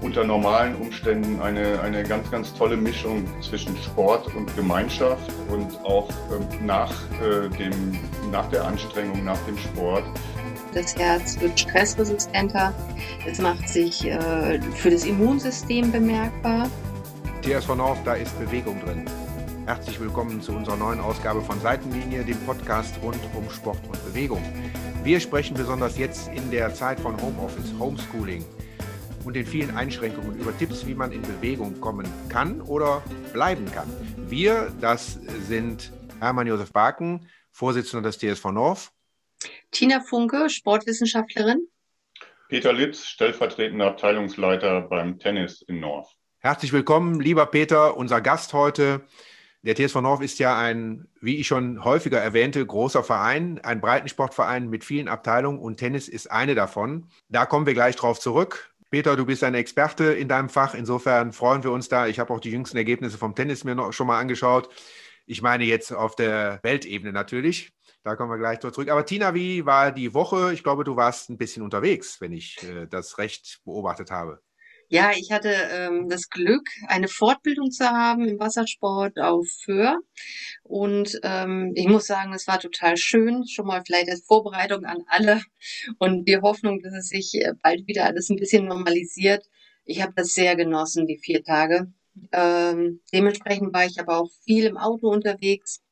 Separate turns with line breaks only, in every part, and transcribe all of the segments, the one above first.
unter normalen Umständen eine, eine ganz, ganz tolle Mischung zwischen Sport und Gemeinschaft und auch ähm, nach, äh, dem, nach der Anstrengung, nach dem Sport.
Das Herz wird stressresistenter, es macht sich äh, für das Immunsystem bemerkbar.
TSV North, da ist Bewegung drin. Herzlich willkommen zu unserer neuen Ausgabe von Seitenlinie, dem Podcast rund um Sport und Bewegung. Wir sprechen besonders jetzt in der Zeit von Homeoffice, Homeschooling, und den vielen Einschränkungen über Tipps, wie man in Bewegung kommen kann oder bleiben kann. Wir, das sind Hermann Josef Barken, Vorsitzender des TSV North.
Tina Funke, Sportwissenschaftlerin.
Peter Litz, stellvertretender Abteilungsleiter beim Tennis in North.
Herzlich willkommen, lieber Peter, unser Gast heute. Der TSV North ist ja ein, wie ich schon häufiger erwähnte, großer Verein, ein Breitensportverein mit vielen Abteilungen und Tennis ist eine davon. Da kommen wir gleich drauf zurück. Peter, du bist ein Experte in deinem Fach. Insofern freuen wir uns da. Ich habe auch die jüngsten Ergebnisse vom Tennis mir noch schon mal angeschaut. Ich meine jetzt auf der Weltebene natürlich. Da kommen wir gleich zurück. Aber Tina, wie war die Woche? Ich glaube, du warst ein bisschen unterwegs, wenn ich äh, das recht beobachtet habe.
Ja, ich hatte ähm, das Glück, eine Fortbildung zu haben im Wassersport auf Föhr. Und ähm, ich muss sagen, es war total schön. Schon mal vielleicht als Vorbereitung an alle und die Hoffnung, dass es sich äh, bald wieder alles ein bisschen normalisiert. Ich habe das sehr genossen, die vier Tage. Ähm, dementsprechend war ich aber auch viel im Auto unterwegs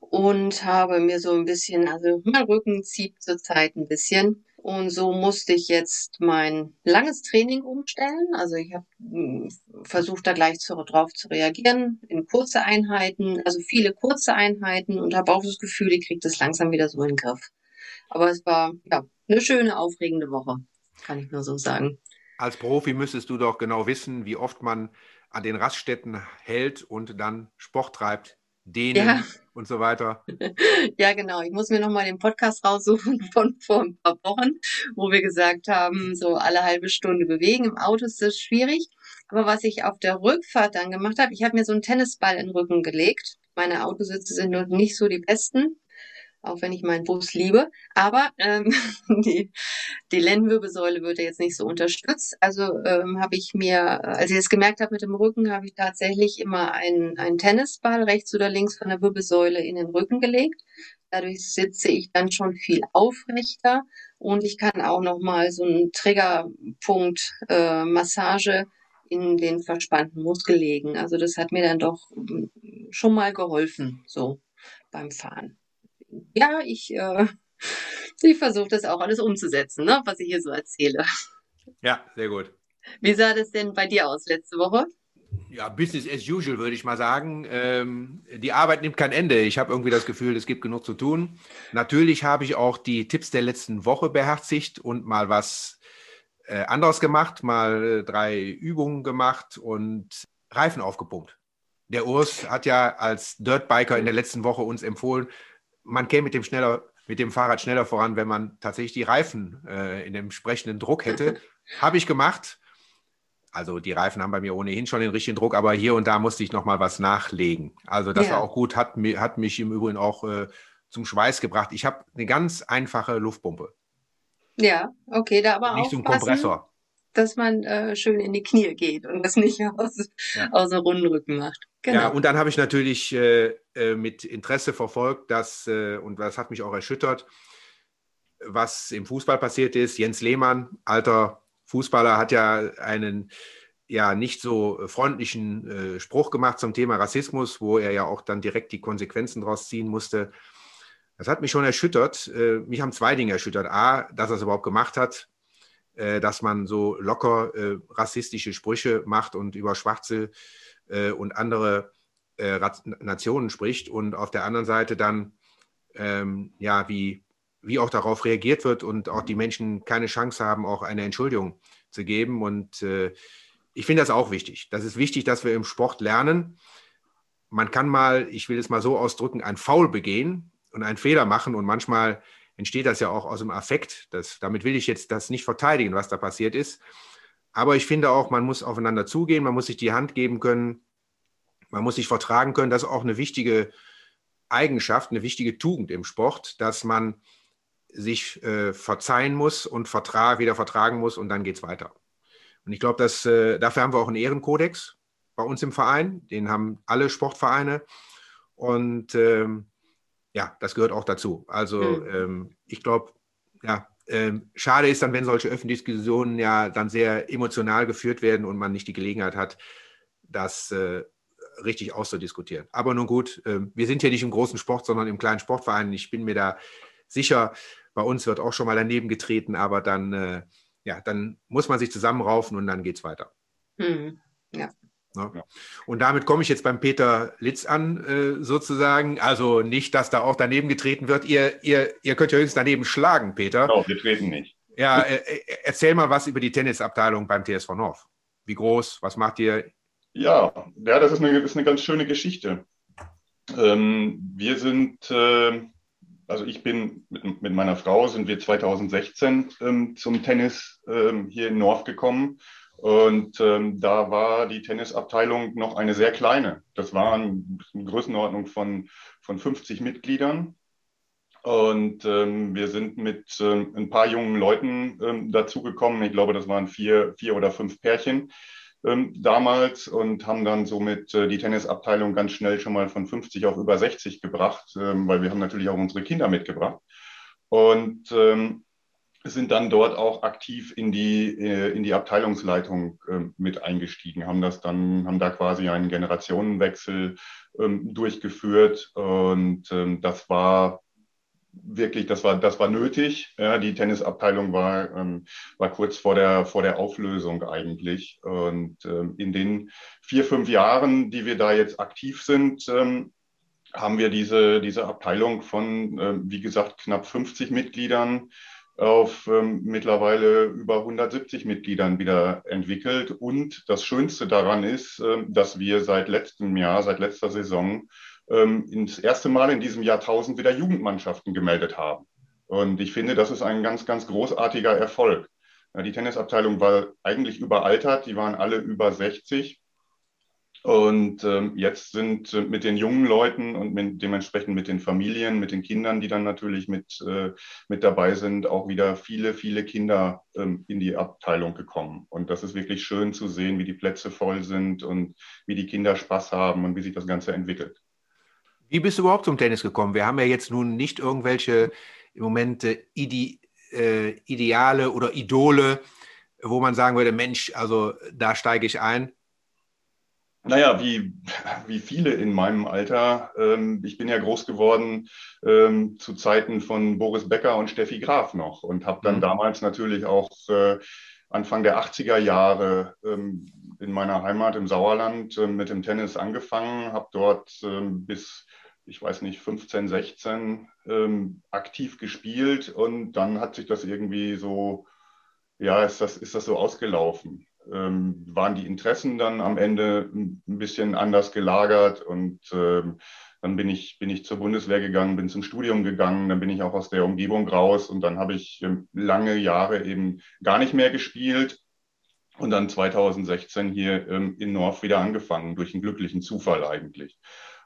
und habe mir so ein bisschen, also mein Rücken zieht zurzeit ein bisschen. Und so musste ich jetzt mein langes Training umstellen. Also ich habe hm, versucht, da gleich zu, drauf zu reagieren in kurze Einheiten, also viele kurze Einheiten und habe auch das Gefühl, ich kriege das langsam wieder so in den Griff. Aber es war ja eine schöne, aufregende Woche, kann ich nur so sagen.
Als Profi müsstest du doch genau wissen, wie oft man an den Raststätten hält und dann Sport treibt dehnen ja. und so weiter.
Ja, genau. Ich muss mir nochmal den Podcast raussuchen von vor ein paar Wochen, wo wir gesagt haben, so alle halbe Stunde bewegen. Im Auto ist das schwierig. Aber was ich auf der Rückfahrt dann gemacht habe, ich habe mir so einen Tennisball in den Rücken gelegt. Meine Autositze sind noch nicht so die besten auch wenn ich meinen Bus liebe. Aber ähm, die, die Lendenwirbelsäule wird jetzt nicht so unterstützt. Also ähm, habe ich mir, als ich es gemerkt habe mit dem Rücken, habe ich tatsächlich immer einen, einen Tennisball rechts oder links von der Wirbelsäule in den Rücken gelegt. Dadurch sitze ich dann schon viel aufrechter und ich kann auch noch mal so einen Triggerpunkt äh, Massage in den verspannten Muskel legen. Also das hat mir dann doch hm, schon mal geholfen, so beim Fahren ja, ich, äh, ich versuche das auch alles umzusetzen, ne, was ich hier so erzähle.
Ja, sehr gut.
Wie sah das denn bei dir aus letzte Woche?
Ja, Business as usual, würde ich mal sagen. Ähm, die Arbeit nimmt kein Ende. Ich habe irgendwie das Gefühl, es gibt genug zu tun. Natürlich habe ich auch die Tipps der letzten Woche beherzigt und mal was äh, anderes gemacht, mal äh, drei Übungen gemacht und Reifen aufgepumpt. Der Urs hat ja als Dirtbiker in der letzten Woche uns empfohlen, man käme mit dem, schneller, mit dem Fahrrad schneller voran, wenn man tatsächlich die Reifen äh, in dem entsprechenden Druck hätte. Habe ich gemacht. Also die Reifen haben bei mir ohnehin schon den richtigen Druck, aber hier und da musste ich noch mal was nachlegen. Also das ja. war auch gut, hat, hat mich im Übrigen auch äh, zum Schweiß gebracht. Ich habe eine ganz einfache Luftpumpe.
Ja, okay, da aber
auch. Nicht so ein Kompressor.
Dass man äh, schön in die Knie geht und das nicht aus, ja. aus dem runden Rücken macht.
Genau. Ja, und dann habe ich natürlich äh, äh, mit Interesse verfolgt, dass, äh, und das hat mich auch erschüttert, was im Fußball passiert ist. Jens Lehmann, alter Fußballer, hat ja einen ja nicht so freundlichen äh, Spruch gemacht zum Thema Rassismus, wo er ja auch dann direkt die Konsequenzen daraus ziehen musste. Das hat mich schon erschüttert. Äh, mich haben zwei Dinge erschüttert. A, dass er es überhaupt gemacht hat, äh, dass man so locker rassistische Sprüche macht und über Schwarze äh, und andere äh, Nationen spricht und auf der anderen Seite dann, ähm, ja, wie, wie auch darauf reagiert wird und auch die Menschen keine Chance haben, auch eine Entschuldigung zu geben. Und äh, ich finde das auch wichtig. Das ist wichtig, dass wir im Sport lernen. Man kann mal, ich will es mal so ausdrücken, ein Foul begehen und einen Fehler machen und manchmal entsteht das ja auch aus dem Affekt. Das, damit will ich jetzt das nicht verteidigen, was da passiert ist. Aber ich finde auch, man muss aufeinander zugehen, man muss sich die Hand geben können, man muss sich vertragen können. Das ist auch eine wichtige Eigenschaft, eine wichtige Tugend im Sport, dass man sich äh, verzeihen muss und vertra wieder vertragen muss und dann geht es weiter. Und ich glaube, dass äh, dafür haben wir auch einen Ehrenkodex bei uns im Verein. Den haben alle Sportvereine. Und ähm, ja, das gehört auch dazu. Also mhm. ähm, ich glaube, ja, ähm, schade ist dann, wenn solche öffentlichen Diskussionen ja dann sehr emotional geführt werden und man nicht die Gelegenheit hat, das äh, richtig auszudiskutieren. Aber nun gut, äh, wir sind hier nicht im großen Sport, sondern im kleinen Sportverein. Ich bin mir da sicher, bei uns wird auch schon mal daneben getreten, aber dann, äh, ja, dann muss man sich zusammenraufen und dann geht es weiter. Mhm. Ja. Ne? Und damit komme ich jetzt beim Peter Litz an, äh, sozusagen. Also nicht, dass da auch daneben getreten wird. Ihr, ihr, ihr könnt ja höchstens daneben schlagen, Peter.
Genau, wir treten nicht.
Ja, äh, äh erzähl mal was über die Tennisabteilung beim TSV North. Wie groß? Was macht ihr?
Ja, ja das ist eine, ist eine ganz schöne Geschichte. Ähm, wir sind, äh, also ich bin mit, mit, meiner Frau, sind wir 2016 ähm, zum Tennis ähm, hier in North gekommen und ähm, da war die Tennisabteilung noch eine sehr kleine. Das war eine Größenordnung von, von 50 Mitgliedern. Und ähm, wir sind mit ähm, ein paar jungen Leuten ähm, dazugekommen. Ich glaube, das waren vier, vier oder fünf Pärchen ähm, damals und haben dann somit äh, die Tennisabteilung ganz schnell schon mal von 50 auf über 60 gebracht, ähm, weil wir haben natürlich auch unsere Kinder mitgebracht. Und ähm, sind dann dort auch aktiv in die, äh, in die Abteilungsleitung ähm, mit eingestiegen, haben das dann, haben da quasi einen Generationenwechsel ähm, durchgeführt und ähm, das war wirklich, das war, das war nötig. Ja, die Tennisabteilung war, war kurz vor der, vor der Auflösung eigentlich. Und in den vier, fünf Jahren, die wir da jetzt aktiv sind, haben wir diese, diese Abteilung von, wie gesagt, knapp 50 Mitgliedern auf ähm, mittlerweile über 170 Mitgliedern wieder entwickelt. Und das Schönste daran ist, äh, dass wir seit letztem Jahr, seit letzter Saison, ähm, ins erste Mal in diesem Jahrtausend wieder Jugendmannschaften gemeldet haben. Und ich finde, das ist ein ganz, ganz großartiger Erfolg. Ja, die Tennisabteilung war eigentlich überaltert, die waren alle über 60. Und ähm, jetzt sind äh, mit den jungen Leuten und mit, dementsprechend mit den Familien, mit den Kindern, die dann natürlich mit, äh, mit dabei sind, auch wieder viele, viele Kinder ähm, in die Abteilung gekommen. Und das ist wirklich schön zu sehen, wie die Plätze voll sind und wie die Kinder Spaß haben und wie sich das Ganze entwickelt.
Wie bist du überhaupt zum Tennis gekommen? Wir haben ja jetzt nun nicht irgendwelche im Moment äh, Ide äh, Ideale oder Idole, wo man sagen würde, Mensch, also da steige ich ein.
Naja, wie, wie viele in meinem Alter. Ähm, ich bin ja groß geworden ähm, zu Zeiten von Boris Becker und Steffi Graf noch und habe dann mhm. damals natürlich auch äh, Anfang der 80er Jahre ähm, in meiner Heimat im Sauerland äh, mit dem Tennis angefangen, habe dort ähm, bis, ich weiß nicht, 15, 16 ähm, aktiv gespielt und dann hat sich das irgendwie so, ja, ist das, ist das so ausgelaufen ähm, waren die Interessen dann am Ende ein bisschen anders gelagert und ähm, dann bin ich, bin ich zur Bundeswehr gegangen, bin zum Studium gegangen, dann bin ich auch aus der Umgebung raus und dann habe ich ähm, lange Jahre eben gar nicht mehr gespielt und dann 2016 hier ähm, in North wieder angefangen, durch einen glücklichen Zufall eigentlich.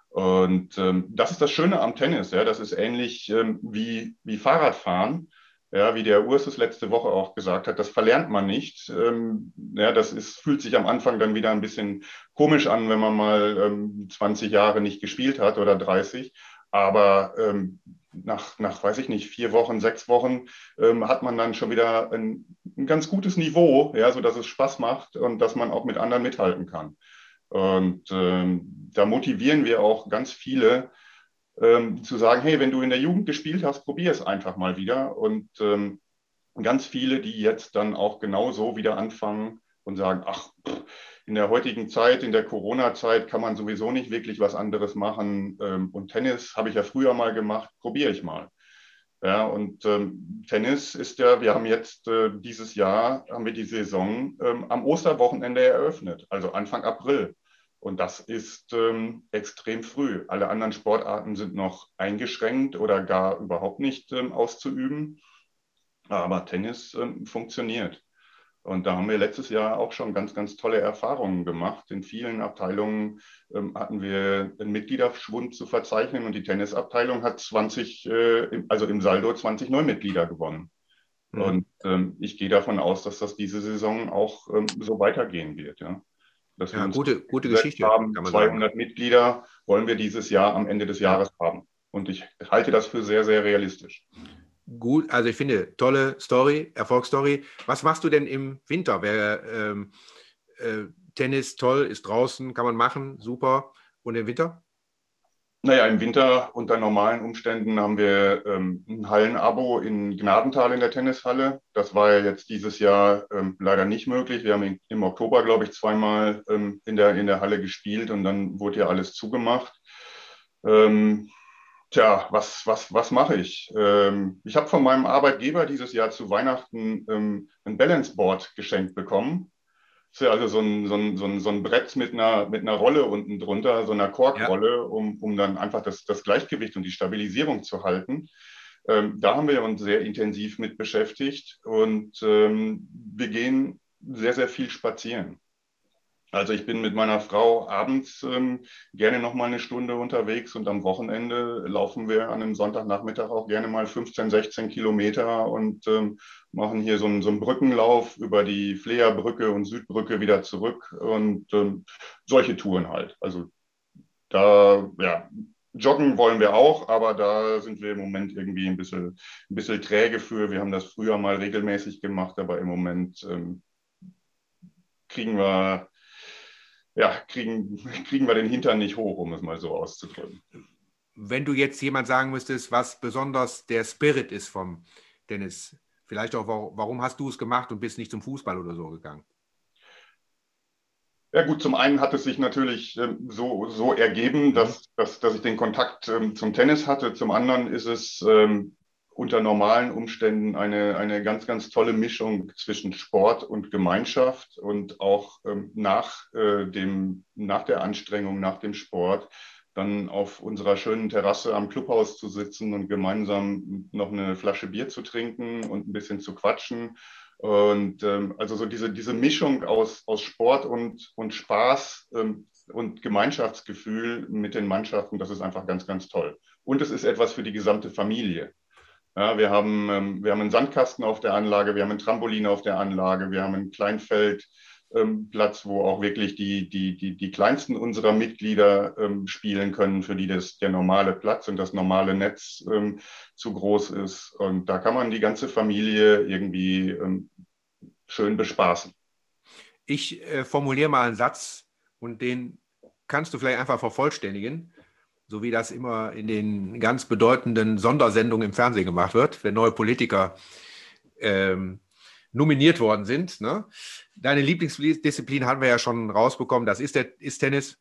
Und ähm, das ist das Schöne am Tennis, ja, das ist ähnlich wie, wie Fahrradfahren ja, wie der Ursus letzte Woche auch gesagt hat, das verlernt man nicht. Ähm, ja, das ist, fühlt sich am Anfang dann wieder ein bisschen komisch an, wenn man mal ähm, 20 Jahre nicht gespielt hat oder 30. Aber ähm, nach, nach, weiß ich nicht, vier Wochen, sechs Wochen ähm, hat man dann schon wieder ein, ein, ganz gutes Niveau, ja, so dass es Spaß macht und dass man auch mit anderen mithalten kann. Und ähm, da motivieren wir auch ganz viele, ähm, zu sagen, hey, wenn du in der Jugend gespielt hast, probier es einfach mal wieder. Und ähm, ganz viele, die jetzt dann auch genauso wieder anfangen und sagen, ach, in der heutigen Zeit, in der Corona-Zeit kann man sowieso nicht wirklich was anderes machen. Ähm, und Tennis habe ich ja früher mal gemacht, probiere ich mal. Ja, und ähm, Tennis ist ja, wir haben jetzt äh, dieses Jahr, haben wir die Saison ähm, am Osterwochenende eröffnet, also Anfang April. Und das ist ähm, extrem früh. Alle anderen Sportarten sind noch eingeschränkt oder gar überhaupt nicht ähm, auszuüben. Aber Tennis ähm, funktioniert. Und da haben wir letztes Jahr auch schon ganz, ganz tolle Erfahrungen gemacht. In vielen Abteilungen ähm, hatten wir einen Mitgliederschwund zu verzeichnen und die Tennisabteilung hat 20, äh, also im Saldo 20 Neumitglieder gewonnen. Mhm. Und ähm, ich gehe davon aus, dass das diese Saison auch ähm, so weitergehen wird. Ja.
Dass wir ja, gute, gute Geschichte.
Haben, 200 sagen. Mitglieder wollen wir dieses Jahr am Ende des Jahres haben. Und ich halte das für sehr, sehr realistisch.
Gut, also ich finde, tolle Story, Erfolgsstory. Was machst du denn im Winter? Wer, ähm, äh, Tennis toll, ist draußen, kann man machen, super. Und im Winter?
Naja, im Winter unter normalen Umständen haben wir ähm, ein Hallenabo in Gnadental in der Tennishalle. Das war ja jetzt dieses Jahr ähm, leider nicht möglich. Wir haben in, im Oktober, glaube ich, zweimal ähm, in, der, in der Halle gespielt und dann wurde ja alles zugemacht. Ähm, tja, was, was, was mache ich? Ähm, ich habe von meinem Arbeitgeber dieses Jahr zu Weihnachten ähm, ein Balance Board geschenkt bekommen ist also so ein, so ein, so ein, so ein Brett mit einer, mit einer Rolle unten drunter, so einer Korkrolle, ja. um, um dann einfach das, das Gleichgewicht und die Stabilisierung zu halten. Ähm, da haben wir uns sehr intensiv mit beschäftigt und ähm, wir gehen sehr, sehr viel spazieren. Also ich bin mit meiner Frau abends ähm, gerne noch mal eine Stunde unterwegs und am Wochenende laufen wir an einem Sonntagnachmittag auch gerne mal 15, 16 Kilometer und ähm, machen hier so einen, so einen Brückenlauf über die Fleerbrücke und Südbrücke wieder zurück und ähm, solche Touren halt. Also da, ja, joggen wollen wir auch, aber da sind wir im Moment irgendwie ein bisschen, ein bisschen träge für. Wir haben das früher mal regelmäßig gemacht, aber im Moment ähm, kriegen wir ja, kriegen, kriegen wir den Hintern nicht hoch, um es mal so auszudrücken.
Wenn du jetzt jemand sagen müsstest, was besonders der Spirit ist vom Dennis, vielleicht auch, warum hast du es gemacht und bist nicht zum Fußball oder so gegangen?
Ja gut, zum einen hat es sich natürlich ähm, so, so ergeben, dass, dass, dass ich den Kontakt ähm, zum Tennis hatte. Zum anderen ist es ähm, unter normalen Umständen eine, eine ganz, ganz tolle Mischung zwischen Sport und Gemeinschaft und auch ähm, nach, äh, dem, nach der Anstrengung, nach dem Sport dann auf unserer schönen Terrasse am Clubhaus zu sitzen und gemeinsam noch eine Flasche Bier zu trinken und ein bisschen zu quatschen. Und ähm, also so diese, diese Mischung aus, aus Sport und, und Spaß ähm, und Gemeinschaftsgefühl mit den Mannschaften, das ist einfach ganz, ganz toll. Und es ist etwas für die gesamte Familie. Ja, wir, haben, ähm, wir haben einen Sandkasten auf der Anlage, wir haben ein Trampolin auf der Anlage, wir haben einen Kleinfeldplatz, ähm, wo auch wirklich die, die, die, die kleinsten unserer Mitglieder ähm, spielen können, für die das, der normale Platz und das normale Netz ähm, zu groß ist. Und da kann man die ganze Familie irgendwie ähm, schön bespaßen.
Ich äh, formuliere mal einen Satz und den kannst du vielleicht einfach vervollständigen so wie das immer in den ganz bedeutenden Sondersendungen im Fernsehen gemacht wird, wenn neue Politiker ähm, nominiert worden sind. Ne? Deine Lieblingsdisziplin haben wir ja schon rausbekommen, das ist, der, ist Tennis.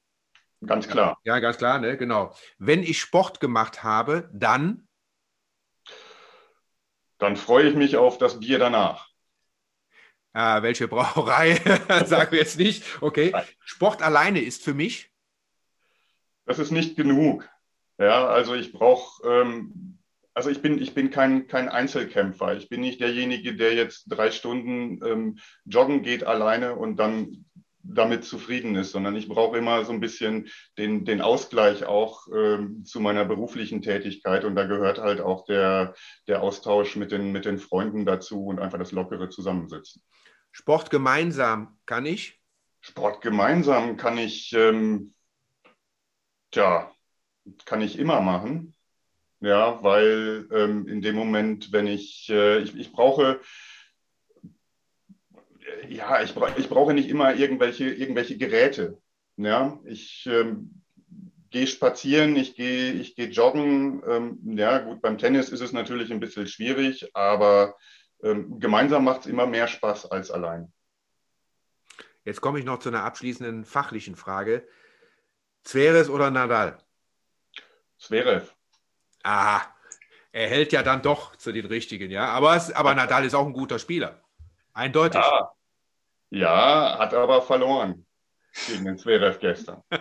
Ganz klar.
Ja, ganz klar, ne? genau. Wenn ich Sport gemacht habe, dann?
Dann freue ich mich auf das Bier danach.
Ah, welche Brauerei, sagen wir jetzt nicht. Okay. Sport alleine ist für mich?
Das ist nicht genug. Ja, also ich brauche, ähm, also ich bin, ich bin kein, kein Einzelkämpfer. Ich bin nicht derjenige, der jetzt drei Stunden ähm, joggen geht alleine und dann damit zufrieden ist, sondern ich brauche immer so ein bisschen den, den Ausgleich auch ähm, zu meiner beruflichen Tätigkeit und da gehört halt auch der, der Austausch mit den, mit den Freunden dazu und einfach das lockere Zusammensitzen.
Sport gemeinsam kann ich?
Sport gemeinsam kann ich ähm, Tja, kann ich immer machen. Ja, weil ähm, in dem Moment, wenn ich, äh, ich, ich brauche, ja, ich, ich brauche nicht immer irgendwelche, irgendwelche Geräte. Ja, ich ähm, gehe spazieren, ich gehe ich geh joggen. Ähm, ja, gut, beim Tennis ist es natürlich ein bisschen schwierig, aber ähm, gemeinsam macht es immer mehr Spaß als allein.
Jetzt komme ich noch zu einer abschließenden fachlichen Frage. Zverev oder Nadal?
Zverev.
Aha, er hält ja dann doch zu den richtigen, ja. Aber, es, aber Nadal ist auch ein guter Spieler. Eindeutig.
Ja, ja hat aber verloren gegen den Zverev gestern.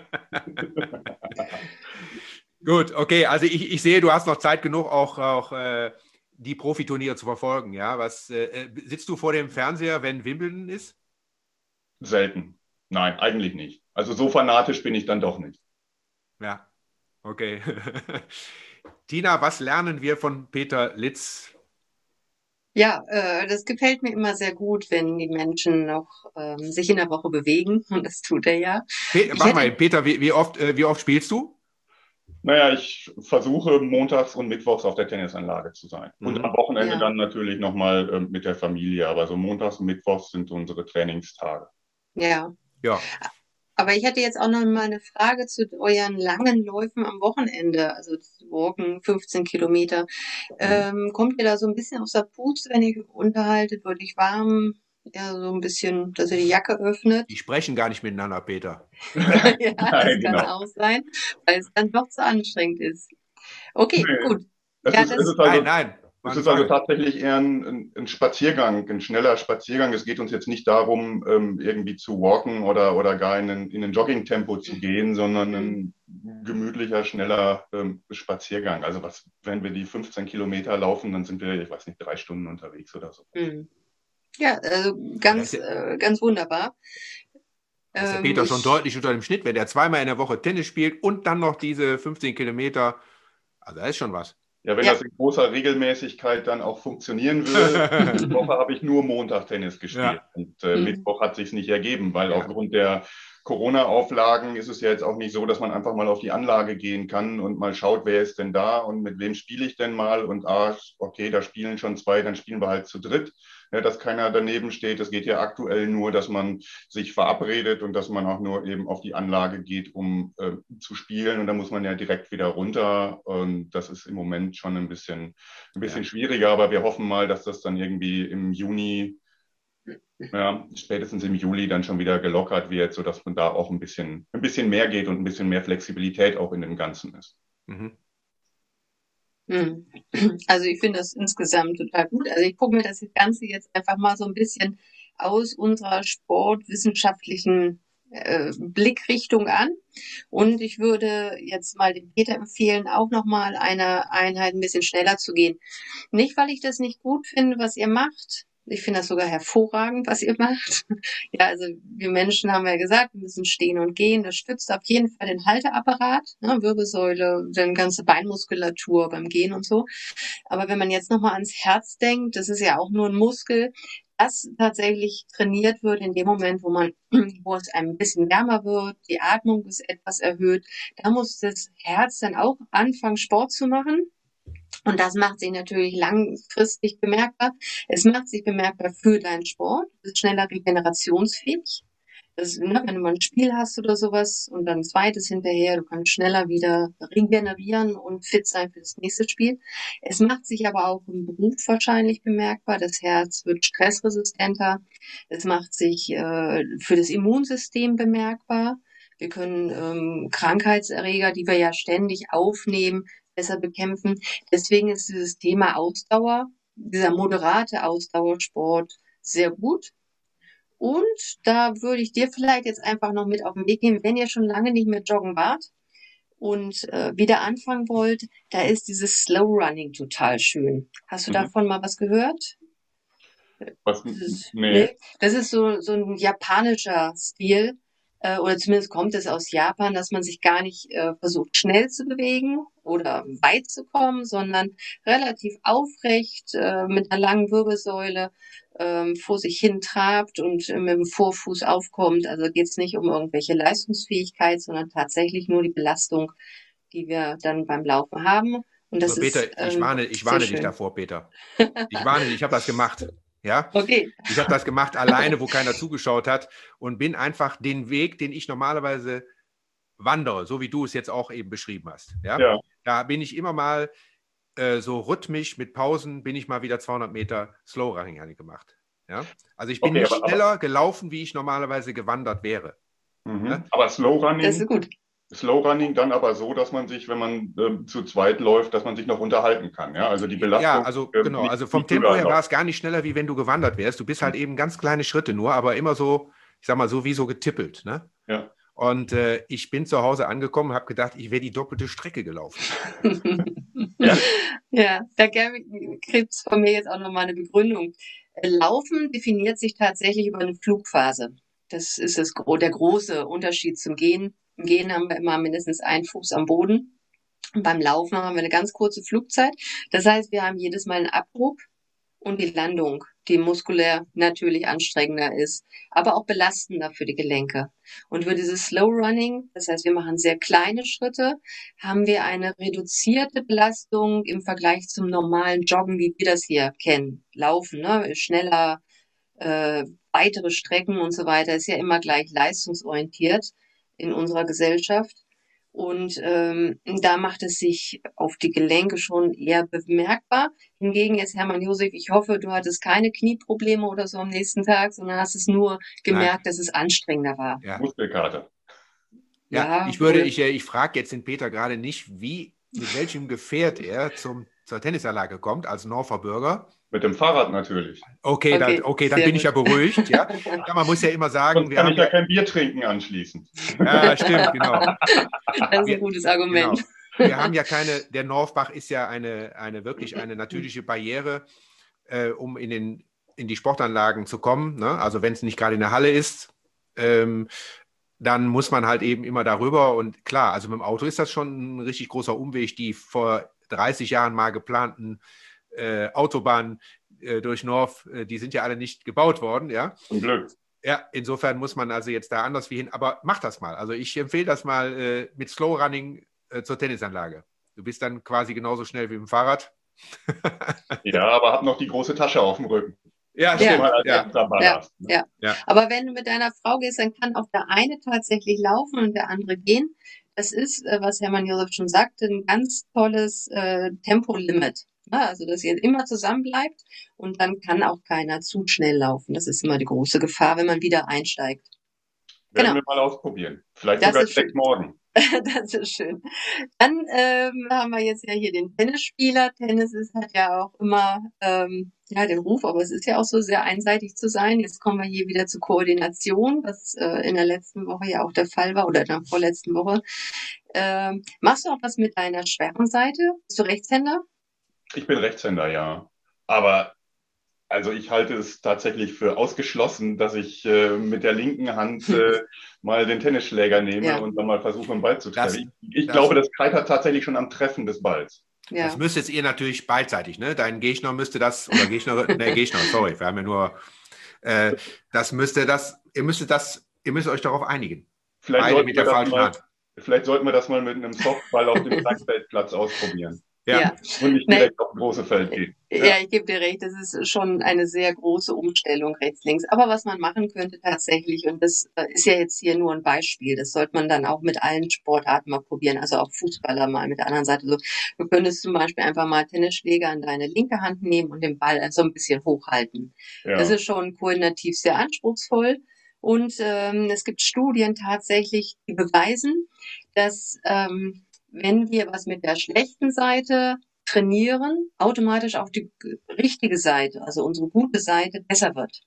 Gut, okay. Also ich, ich sehe, du hast noch Zeit genug, auch, auch äh, die Profiturniere zu verfolgen. Ja, was äh, äh sitzt du vor dem Fernseher, wenn Wimbledon ist?
Selten. Nein, eigentlich nicht. Also so fanatisch bin ich dann doch nicht.
Ja, okay. Tina, was lernen wir von Peter Litz?
Ja, äh, das gefällt mir immer sehr gut, wenn die Menschen noch ähm, sich in der Woche bewegen und das tut er ja.
Pe mach hätte... mal, Peter, wie, wie, oft, äh, wie oft spielst du?
Naja, ich versuche montags und mittwochs auf der Tennisanlage zu sein. Mhm. Und am Wochenende ja. dann natürlich nochmal äh, mit der Familie. Aber so montags und mittwochs sind unsere Trainingstage.
Ja.
Ja.
Aber ich hätte jetzt auch noch mal eine Frage zu euren langen Läufen am Wochenende, also Walken 15 Kilometer. Ähm, kommt ihr da so ein bisschen aus der Puste, wenn ihr unterhaltet? Wird ich warm? Ja, so ein bisschen, dass ihr die Jacke öffnet.
Die sprechen gar nicht miteinander, Peter.
ja, das Nein, kann genau. auch sein, weil es dann doch zu anstrengend ist. Okay, nee. gut.
Das ja, ist, das, also, nein, nein. Es ist also tatsächlich eher ein, ein, Spaziergang, ein schneller Spaziergang. Es geht uns jetzt nicht darum, ähm, irgendwie zu walken oder, oder gar in ein, in ein Jogging-Tempo zu gehen, sondern ein gemütlicher, schneller ähm, Spaziergang. Also was, wenn wir die 15 Kilometer laufen, dann sind wir, ich weiß nicht, drei Stunden unterwegs oder so.
Mhm. Ja, also ganz, äh, ganz wunderbar.
Das ist der Peter ähm, schon deutlich unter dem Schnitt, wenn er zweimal in der Woche Tennis spielt und dann noch diese 15 Kilometer. Also da ist schon was.
Ja, wenn ja. das in großer Regelmäßigkeit dann auch funktionieren würde. Die Woche habe ich nur Montag Tennis gespielt. Ja. Und äh, mhm. Mittwoch hat sich nicht ergeben, weil ja. aufgrund der Corona-Auflagen ist es ja jetzt auch nicht so, dass man einfach mal auf die Anlage gehen kann und mal schaut, wer ist denn da und mit wem spiele ich denn mal und ah, okay, da spielen schon zwei, dann spielen wir halt zu dritt ja, dass keiner daneben steht. Es geht ja aktuell nur, dass man sich verabredet und dass man auch nur eben auf die Anlage geht, um äh, zu spielen. Und da muss man ja direkt wieder runter. Und das ist im Moment schon ein bisschen, ein bisschen ja. schwieriger. Aber wir hoffen mal, dass das dann irgendwie im Juni ja, spätestens im Juli dann schon wieder gelockert wird, sodass man da auch ein bisschen, ein bisschen mehr geht und ein bisschen mehr Flexibilität auch in dem Ganzen ist. Mhm.
Hm. Also ich finde das insgesamt total gut. Also ich gucke mir das Ganze jetzt einfach mal so ein bisschen aus unserer sportwissenschaftlichen äh, Blickrichtung an. Und ich würde jetzt mal dem Peter empfehlen, auch nochmal eine Einheit ein bisschen schneller zu gehen. Nicht, weil ich das nicht gut finde, was ihr macht, ich finde das sogar hervorragend, was ihr macht. Ja, also wir Menschen haben ja gesagt, wir müssen stehen und gehen. Das stützt auf jeden Fall den Halteapparat, ne, Wirbelsäule, dann ganze Beinmuskulatur beim Gehen und so. Aber wenn man jetzt nochmal ans Herz denkt, das ist ja auch nur ein Muskel, das tatsächlich trainiert wird in dem Moment, wo man, wo es ein bisschen wärmer wird, die Atmung ist etwas erhöht. Da muss das Herz dann auch anfangen, Sport zu machen. Und das macht sich natürlich langfristig bemerkbar. Es macht sich bemerkbar für deinen Sport. Du bist schneller regenerationsfähig. Das, ne, wenn du mal ein Spiel hast oder sowas und dann ein zweites hinterher, du kannst schneller wieder regenerieren und fit sein für das nächste Spiel. Es macht sich aber auch im Beruf wahrscheinlich bemerkbar. Das Herz wird stressresistenter. Es macht sich äh, für das Immunsystem bemerkbar. Wir können ähm, Krankheitserreger, die wir ja ständig aufnehmen, besser bekämpfen. Deswegen ist dieses Thema Ausdauer, dieser moderate Ausdauersport sehr gut. Und da würde ich dir vielleicht jetzt einfach noch mit auf den Weg geben, wenn ihr schon lange nicht mehr joggen wart und äh, wieder anfangen wollt, da ist dieses Slow Running total schön. Hast du mhm. davon mal was gehört?
Was? Das ist, nee.
Das ist so, so ein japanischer Stil äh, oder zumindest kommt es aus Japan, dass man sich gar nicht äh, versucht, schnell zu bewegen oder weit zu kommen, sondern relativ aufrecht äh, mit einer langen Wirbelsäule ähm, vor sich hin trabt und mit dem Vorfuß aufkommt. Also geht es nicht um irgendwelche Leistungsfähigkeit, sondern tatsächlich nur die Belastung, die wir dann beim Laufen haben.
Und das Peter, ist, ähm, ich warne, ich warne dich davor, Peter. Ich warne dich, ich habe das gemacht. Ja,
okay.
Ich habe das gemacht alleine, wo keiner zugeschaut hat und bin einfach den Weg, den ich normalerweise wandere, so wie du es jetzt auch eben beschrieben hast. Ja, ja. da bin ich immer mal äh, so rhythmisch mit Pausen, bin ich mal wieder 200 Meter Slow Running gemacht. Ja, also ich bin okay, nicht aber, schneller aber, gelaufen, wie ich normalerweise gewandert wäre.
Mhm. Ja? Aber Slow Running. Slow Running dann aber so, dass man sich, wenn man äh, zu zweit läuft, dass man sich noch unterhalten kann. Ja, also die Belastung.
Ja, also äh, genau. Nicht, also vom Tempo her war es gar nicht schneller, wie wenn du gewandert wärst. Du bist halt eben ganz kleine Schritte nur, aber immer so, ich sag mal so wie so getippelt. Ne?
Ja.
Und äh, ich bin zu Hause angekommen und habe gedacht, ich wäre die doppelte Strecke gelaufen.
ja. ja, da kriegt es von mir jetzt auch nochmal eine Begründung. Laufen definiert sich tatsächlich über eine Flugphase. Das ist das, der große Unterschied zum Gehen. Im Gehen haben wir immer mindestens einen Fuß am Boden. Und beim Laufen haben wir eine ganz kurze Flugzeit. Das heißt, wir haben jedes Mal einen Abbruch und die Landung, die muskulär natürlich anstrengender ist, aber auch belastender für die Gelenke. Und für dieses Slow Running, das heißt, wir machen sehr kleine Schritte, haben wir eine reduzierte Belastung im Vergleich zum normalen Joggen, wie wir das hier kennen. Laufen, ne? schneller, äh, weitere Strecken und so weiter, ist ja immer gleich leistungsorientiert in unserer Gesellschaft. Und ähm, da macht es sich auf die Gelenke schon eher bemerkbar. Hingegen jetzt Hermann Josef, ich hoffe, du hattest keine Knieprobleme oder so am nächsten Tag, sondern hast es nur gemerkt, Nein. dass es anstrengender war.
Ja. Muskelkater.
Ja, ja, ich würde, ich, äh, ich frage jetzt den Peter gerade nicht, wie, mit welchem Gefährt er zum, zur Tennisanlage kommt als Norfer Bürger.
Mit dem Fahrrad natürlich.
Okay, okay, dann, okay, dann bin gut. ich ja beruhigt. Ja? ja, man muss ja immer sagen,
Sonst wir kann haben ich ja kein Bier trinken anschließend.
Ja, stimmt, genau.
Das ist ein gutes Argument.
Genau. Wir haben ja keine, der Norfbach ist ja eine, eine wirklich eine natürliche Barriere, äh, um in, den, in die Sportanlagen zu kommen. Ne? Also wenn es nicht gerade in der Halle ist, ähm, dann muss man halt eben immer darüber. Und klar, also mit dem Auto ist das schon ein richtig großer Umweg, die vor 30 Jahren mal geplanten äh, Autobahnen äh, durch North, äh, die sind ja alle nicht gebaut worden, ja.
Zum Glück.
Ja, insofern muss man also jetzt da anders wie hin, aber mach das mal. Also ich empfehle das mal äh, mit Slow Running äh, zur Tennisanlage. Du bist dann quasi genauso schnell wie im Fahrrad.
ja, aber hab noch die große Tasche auf dem Rücken.
Ja, stimmt. Ja. Ja. Ja. ja. Aber wenn du mit deiner Frau gehst, dann kann auch der eine tatsächlich laufen und der andere gehen. Das ist, was Hermann Josef schon sagte, ein ganz tolles äh, Tempolimit. Ne? Also, dass ihr immer zusammen bleibt und dann kann auch keiner zu schnell laufen. Das ist immer die große Gefahr, wenn man wieder einsteigt.
Werden genau. wir mal ausprobieren. Vielleicht das sogar direkt morgen.
das ist schön. Dann ähm, haben wir jetzt ja hier den Tennisspieler. Tennis ist, hat ja auch immer ähm, ja, den Ruf, aber es ist ja auch so sehr einseitig zu sein. Jetzt kommen wir hier wieder zur Koordination, was äh, in der letzten Woche ja auch der Fall war oder in der vorletzten Woche. Ähm, machst du auch was mit deiner schweren Seite? Bist du Rechtshänder?
Ich bin Rechtshänder, ja. Aber also ich halte es tatsächlich für ausgeschlossen, dass ich äh, mit der linken Hand äh, mal den Tennisschläger nehme ja. und dann mal versuche, einen Ball zu treffen. Das, ich, ich das, glaube, das scheitert tatsächlich schon am Treffen des Balls.
Ja. Das müsstet ihr natürlich beidseitig, ne? Dein Gegner müsste das, oder Gegner, ne, Gegner, sorry, wir haben ja nur, äh, das müsste das, ihr müsstet das, ihr müsst euch darauf einigen.
Vielleicht Beide mit der falschen mal, Hand. Vielleicht sollten wir das mal mit einem Softball auf dem Kleinfeldplatz ausprobieren.
Ja. ja.
Und nicht direkt nee. auf große Feld gehen.
Ja. ja, ich gebe dir recht, das ist schon eine sehr große Umstellung rechts-links. Aber was man machen könnte tatsächlich, und das äh, ist ja jetzt hier nur ein Beispiel, das sollte man dann auch mit allen Sportarten mal probieren, also auch Fußballer mal mit der anderen Seite. So, du könntest zum Beispiel einfach mal Tennisschläger in deine linke Hand nehmen und den Ball so ein bisschen hochhalten. Ja. Das ist schon koordinativ sehr anspruchsvoll. Und ähm, es gibt Studien tatsächlich, die beweisen, dass ähm, wenn wir was mit der schlechten Seite trainieren, automatisch auch die richtige Seite, also unsere gute Seite, besser wird.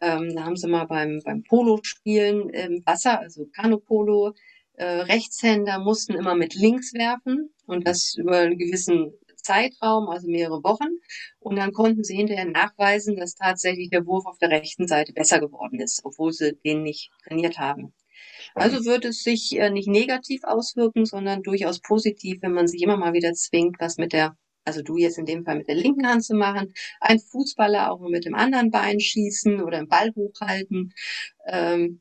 Ähm, da haben sie mal beim, beim Polo-Spielen im Wasser, also Kanupolo, äh, Rechtshänder mussten immer mit links werfen und das über einen gewissen Zeitraum, also mehrere Wochen. Und dann konnten sie hinterher nachweisen, dass tatsächlich der Wurf auf der rechten Seite besser geworden ist, obwohl sie den nicht trainiert haben. Also wird es sich äh, nicht negativ auswirken, sondern durchaus positiv, wenn man sich immer mal wieder zwingt, was mit der, also du jetzt in dem Fall mit der linken Hand zu machen, ein Fußballer auch mal mit dem anderen Bein schießen oder den Ball hochhalten. Ähm,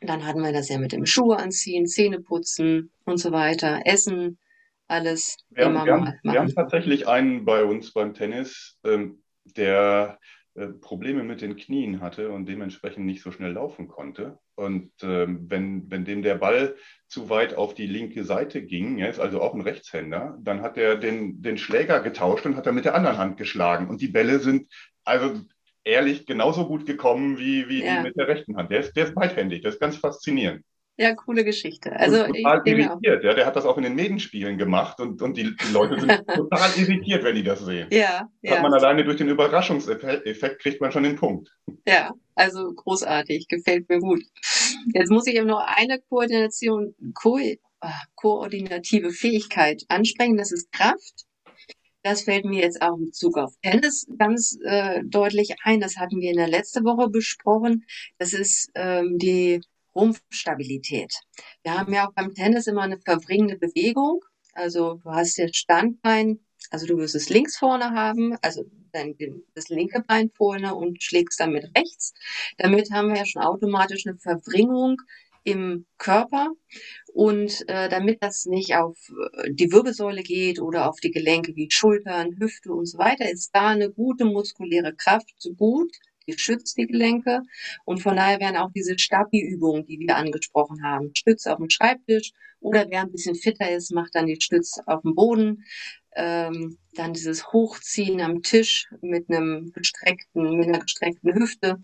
dann hatten wir das ja mit dem Schuhe anziehen, Zähne putzen und so weiter, Essen, alles
wir immer haben, mal machen. Wir haben tatsächlich einen bei uns beim Tennis, ähm, der Probleme mit den Knien hatte und dementsprechend nicht so schnell laufen konnte. Und ähm, wenn, wenn dem der Ball zu weit auf die linke Seite ging, er ist also auch ein Rechtshänder, dann hat er den, den Schläger getauscht und hat er mit der anderen Hand geschlagen. Und die Bälle sind also ehrlich genauso gut gekommen wie, wie ja. die mit der rechten Hand. Der ist, der ist beidhändig, das ist ganz faszinierend.
Ja, coole Geschichte. Also
total ich, irritiert. Ja, der hat das auch in den Medenspielen gemacht und, und die, die Leute sind total irritiert, wenn die das sehen.
Ja,
ja. Hat man alleine durch den Überraschungseffekt kriegt man schon den Punkt.
Ja, also großartig, gefällt mir gut. Jetzt muss ich eben noch eine Koordination, Ko ah, koordinative Fähigkeit ansprechen, das ist Kraft. Das fällt mir jetzt auch in Bezug auf Tennis ganz äh, deutlich ein. Das hatten wir in der letzten Woche besprochen. Das ist ähm, die Rumpfstabilität. Wir haben ja auch beim Tennis immer eine verbringende Bewegung. Also du hast jetzt Standbein, also du wirst es links vorne haben, also dein, das linke Bein vorne und schlägst dann mit rechts. Damit haben wir ja schon automatisch eine Verbringung im Körper. Und äh, damit das nicht auf äh, die Wirbelsäule geht oder auf die Gelenke wie Schultern, Hüfte und so weiter, ist da eine gute muskuläre Kraft gut. Die schützt die Gelenke. Und von daher werden auch diese Stabi-Übungen, die wir angesprochen haben, Stütze auf dem Schreibtisch oder wer ein bisschen fitter ist, macht dann die Stütze auf dem Boden. Ähm, dann dieses Hochziehen am Tisch mit einem gestreckten, mit einer gestreckten Hüfte.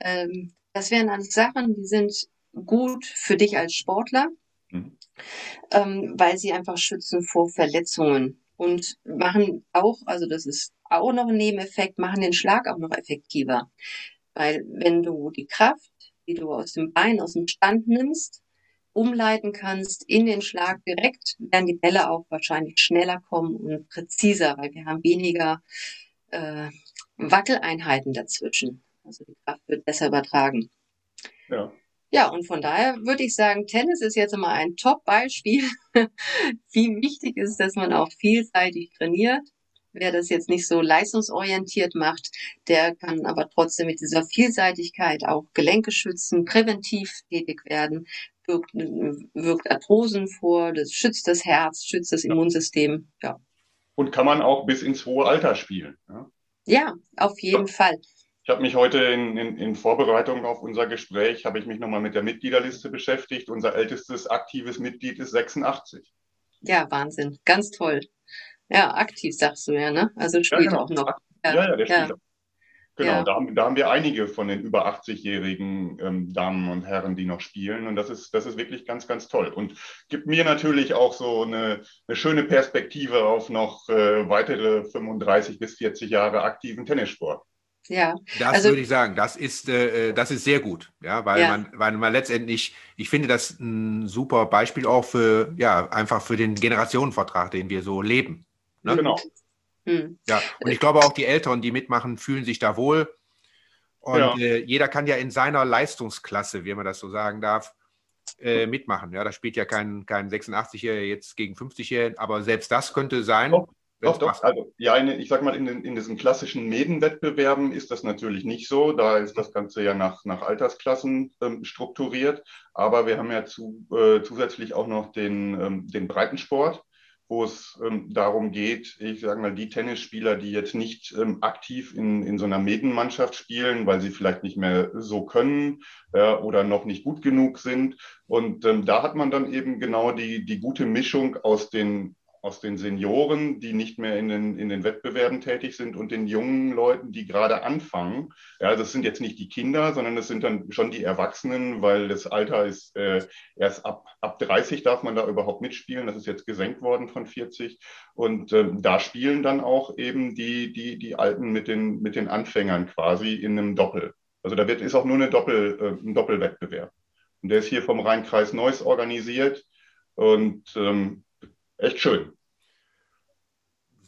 Ähm, das wären alles Sachen, die sind gut für dich als Sportler, mhm. ähm, weil sie einfach schützen vor Verletzungen und machen auch, also das ist auch noch ein Nebeneffekt, machen den Schlag auch noch effektiver. Weil wenn du die Kraft, die du aus dem Bein, aus dem Stand nimmst, umleiten kannst in den Schlag direkt, werden die Bälle auch wahrscheinlich schneller kommen und präziser, weil wir haben weniger äh, Wackeleinheiten dazwischen. Also die Kraft wird besser übertragen. Ja. Ja, und von daher würde ich sagen, Tennis ist jetzt immer ein Top-Beispiel, wie wichtig ist, dass man auch vielseitig trainiert. Wer das jetzt nicht so leistungsorientiert macht, der kann aber trotzdem mit dieser Vielseitigkeit auch Gelenke schützen, präventiv tätig werden, wirkt, wirkt Arthrosen vor, das schützt das Herz, schützt das Immunsystem. Ja.
Und kann man auch bis ins hohe Alter spielen.
Ja, ja auf jeden ja. Fall.
Ich habe mich heute in, in, in, Vorbereitung auf unser Gespräch, habe ich mich nochmal mit der Mitgliederliste beschäftigt. Unser ältestes aktives Mitglied ist 86.
Ja, Wahnsinn. Ganz toll. Ja, aktiv sagst du ja, ne? Also spielt ja, genau. auch noch.
Ja, ja, ja der spielt auch. Genau, ja. da, haben, da haben wir einige von den über 80-jährigen ähm, Damen und Herren, die noch spielen. Und das ist, das ist wirklich ganz, ganz toll. Und gibt mir natürlich auch so eine, eine schöne Perspektive auf noch äh, weitere 35 bis 40 Jahre aktiven Tennissport.
Ja, das also, würde ich sagen, das ist, äh, äh, das ist sehr gut, ja, weil ja. man, weil man letztendlich, ich finde das ein super Beispiel auch für, ja, einfach für den Generationenvertrag, den wir so leben. Ne? Genau. Hm. Ja, und ich glaube auch die Älteren, die mitmachen, fühlen sich da wohl. Und ja. äh, jeder kann ja in seiner Leistungsklasse, wie man das so sagen darf, äh, mitmachen. Ja, da spielt ja kein, kein 86-Jähriger jetzt gegen 50-Jährigen, aber selbst das könnte sein. Oh.
Doch, doch. Also, ja, in, ich sag mal, in, in diesen klassischen Medenwettbewerben ist das natürlich nicht so. Da ist das Ganze ja nach, nach Altersklassen ähm, strukturiert. Aber wir haben ja zu, äh, zusätzlich auch noch den, ähm, den Breitensport, wo es ähm, darum geht, ich sage mal, die Tennisspieler, die jetzt nicht ähm, aktiv in, in so einer Medenmannschaft spielen, weil sie vielleicht nicht mehr so können äh, oder noch nicht gut genug sind. Und ähm, da hat man dann eben genau die, die gute Mischung aus den aus den Senioren, die nicht mehr in den, in den Wettbewerben tätig sind und den jungen Leuten, die gerade anfangen. Ja, das sind jetzt nicht die Kinder, sondern das sind dann schon die Erwachsenen, weil das Alter ist äh, erst ab, ab 30 darf man da überhaupt mitspielen. Das ist jetzt gesenkt worden von 40. Und ähm, da spielen dann auch eben die, die, die Alten mit den, mit den Anfängern quasi in einem Doppel. Also da wird, ist auch nur eine Doppel, äh, ein Doppelwettbewerb. Und der ist hier vom Rheinkreis Neuss organisiert. Und ähm, echt schön.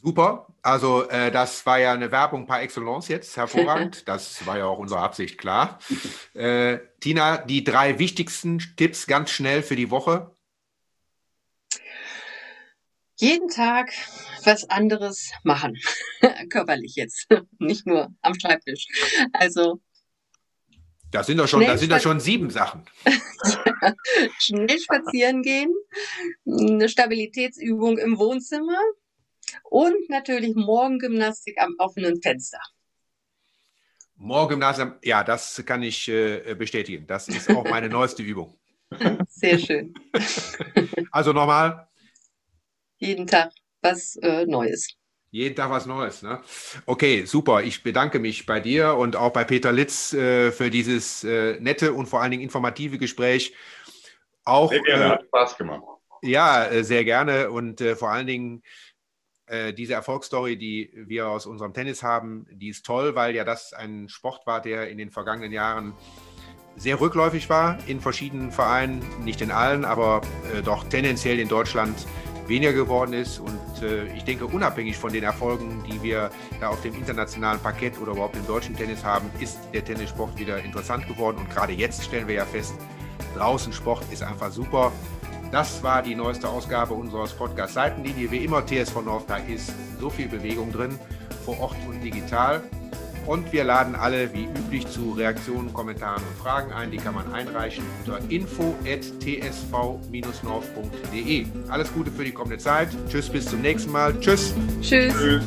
Super. Also äh, das war ja eine Werbung par excellence jetzt, hervorragend. Das war ja auch unsere Absicht, klar. Äh, Tina, die drei wichtigsten Tipps ganz schnell für die Woche.
Jeden Tag was anderes machen. Körperlich jetzt, nicht nur am Schreibtisch. Also
das sind doch schon, das sind doch schon sieben Sachen.
Schnell spazieren gehen, eine Stabilitätsübung im Wohnzimmer und natürlich Morgengymnastik am offenen Fenster.
Morgengymnastik, ja, das kann ich äh, bestätigen. Das ist auch meine neueste Übung.
Sehr schön.
Also nochmal.
Jeden Tag was äh, Neues.
Jeden Tag was Neues. Ne? Okay, super. Ich bedanke mich bei dir und auch bei Peter Litz äh, für dieses äh, nette und vor allen Dingen informative Gespräch. Auch,
sehr gerne, äh, hat Spaß gemacht.
Ja, äh, sehr gerne und äh, vor allen Dingen äh, diese Erfolgsstory, die wir aus unserem Tennis haben, die ist toll, weil ja das ein Sport war, der in den vergangenen Jahren sehr rückläufig war in verschiedenen Vereinen, nicht in allen, aber doch tendenziell in Deutschland weniger geworden ist. Und äh, ich denke, unabhängig von den Erfolgen, die wir da auf dem internationalen Parkett oder überhaupt im deutschen Tennis haben, ist der Tennissport wieder interessant geworden. Und gerade jetzt stellen wir ja fest, draußen Sport ist einfach super. Das war die neueste Ausgabe unseres Podcast Seitenlinie. Wie immer TSV North, da ist so viel Bewegung drin. vor Ort und digital. Und wir laden alle wie üblich zu Reaktionen, Kommentaren und Fragen ein. Die kann man einreichen unter info.tsv-north.de. Alles Gute für die kommende Zeit. Tschüss, bis zum nächsten Mal. Tschüss.
Tschüss. Tschüss.